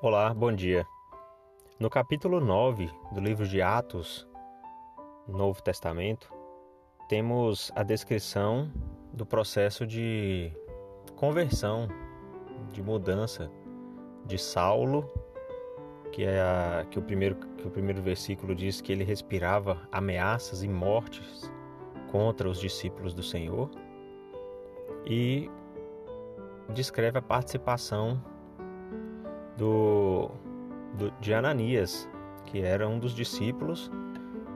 Olá, bom dia. No capítulo 9 do livro de Atos, Novo Testamento, temos a descrição do processo de conversão, de mudança de Saulo, que é a, que o primeiro que o primeiro versículo diz que ele respirava ameaças e mortes contra os discípulos do Senhor e descreve a participação do, do, de Ananias, que era um dos discípulos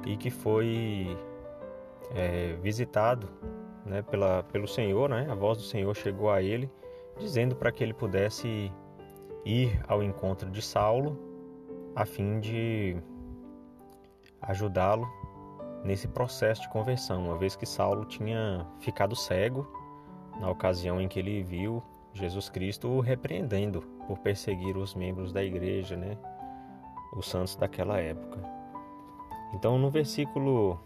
e que foi é, visitado né, pela, pelo Senhor, né? a voz do Senhor chegou a ele, dizendo para que ele pudesse ir ao encontro de Saulo, a fim de ajudá-lo nesse processo de conversão, uma vez que Saulo tinha ficado cego na ocasião em que ele viu Jesus Cristo o repreendendo por perseguir os membros da igreja, né? Os santos daquela época. Então, no versículo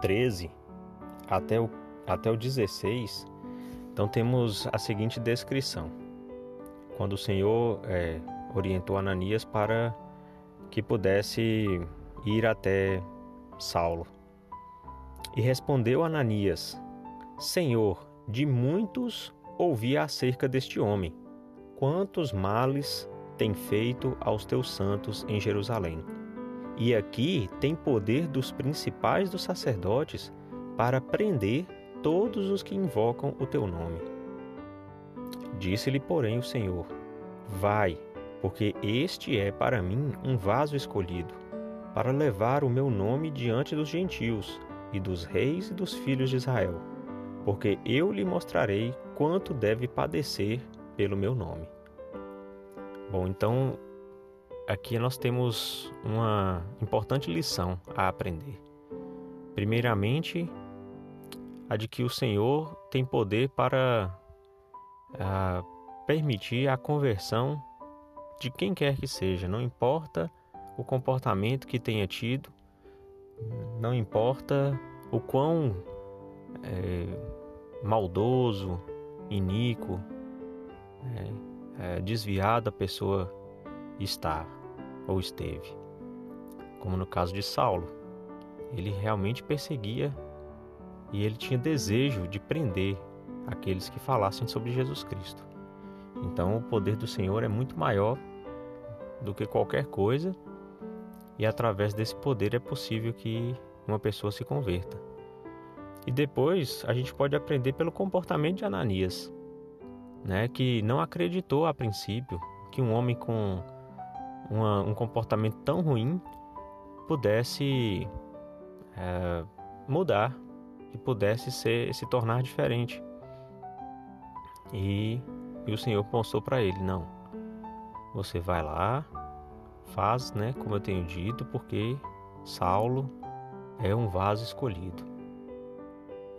13 até o, até o 16, então temos a seguinte descrição. Quando o Senhor é, orientou Ananias para que pudesse ir até Saulo. E respondeu Ananias: Senhor, de muitos ouvi acerca deste homem quantos males tem feito aos teus santos em Jerusalém. E aqui tem poder dos principais dos sacerdotes para prender todos os que invocam o teu nome. Disse-lhe, porém, o Senhor: Vai, porque este é para mim um vaso escolhido, para levar o meu nome diante dos gentios e dos reis e dos filhos de Israel, porque eu lhe mostrarei quanto deve padecer pelo meu nome. Bom, então aqui nós temos uma importante lição a aprender. Primeiramente, a de que o Senhor tem poder para a, permitir a conversão de quem quer que seja, não importa o comportamento que tenha tido, não importa o quão é, maldoso, iníquo, é, é, desviada a pessoa está ou esteve. Como no caso de Saulo, ele realmente perseguia e ele tinha desejo de prender aqueles que falassem sobre Jesus Cristo. Então, o poder do Senhor é muito maior do que qualquer coisa, e através desse poder é possível que uma pessoa se converta. E depois a gente pode aprender pelo comportamento de Ananias né, que não acreditou a princípio que um homem com uma, um comportamento tão ruim pudesse é, mudar e pudesse ser, se tornar diferente. E, e o Senhor mostrou para ele: não, você vai lá, faz, né, como eu tenho dito, porque Saulo é um vaso escolhido.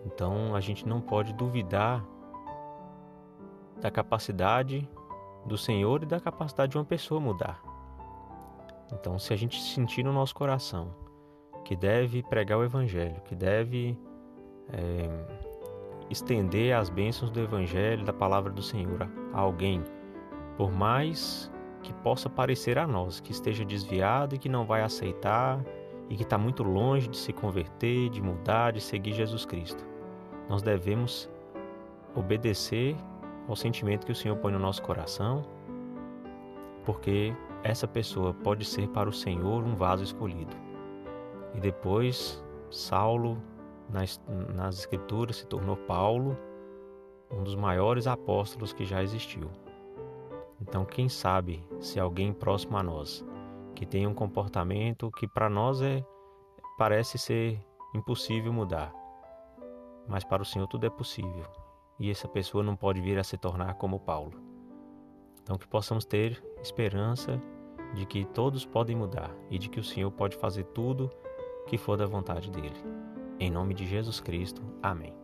Então a gente não pode duvidar da capacidade do Senhor e da capacidade de uma pessoa mudar. Então, se a gente sentir no nosso coração que deve pregar o Evangelho, que deve é, estender as bênçãos do Evangelho, da palavra do Senhor a alguém, por mais que possa parecer a nós que esteja desviado e que não vai aceitar e que está muito longe de se converter, de mudar, de seguir Jesus Cristo. Nós devemos obedecer ao sentimento que o Senhor põe no nosso coração, porque essa pessoa pode ser para o Senhor um vaso escolhido. E depois, Saulo, nas, nas Escrituras, se tornou Paulo, um dos maiores apóstolos que já existiu. Então, quem sabe se alguém próximo a nós, que tem um comportamento que para nós é parece ser impossível mudar, mas para o Senhor tudo é possível e essa pessoa não pode vir a se tornar como Paulo. Então, que possamos ter esperança de que todos podem mudar e de que o Senhor pode fazer tudo que for da vontade dele. Em nome de Jesus Cristo. Amém.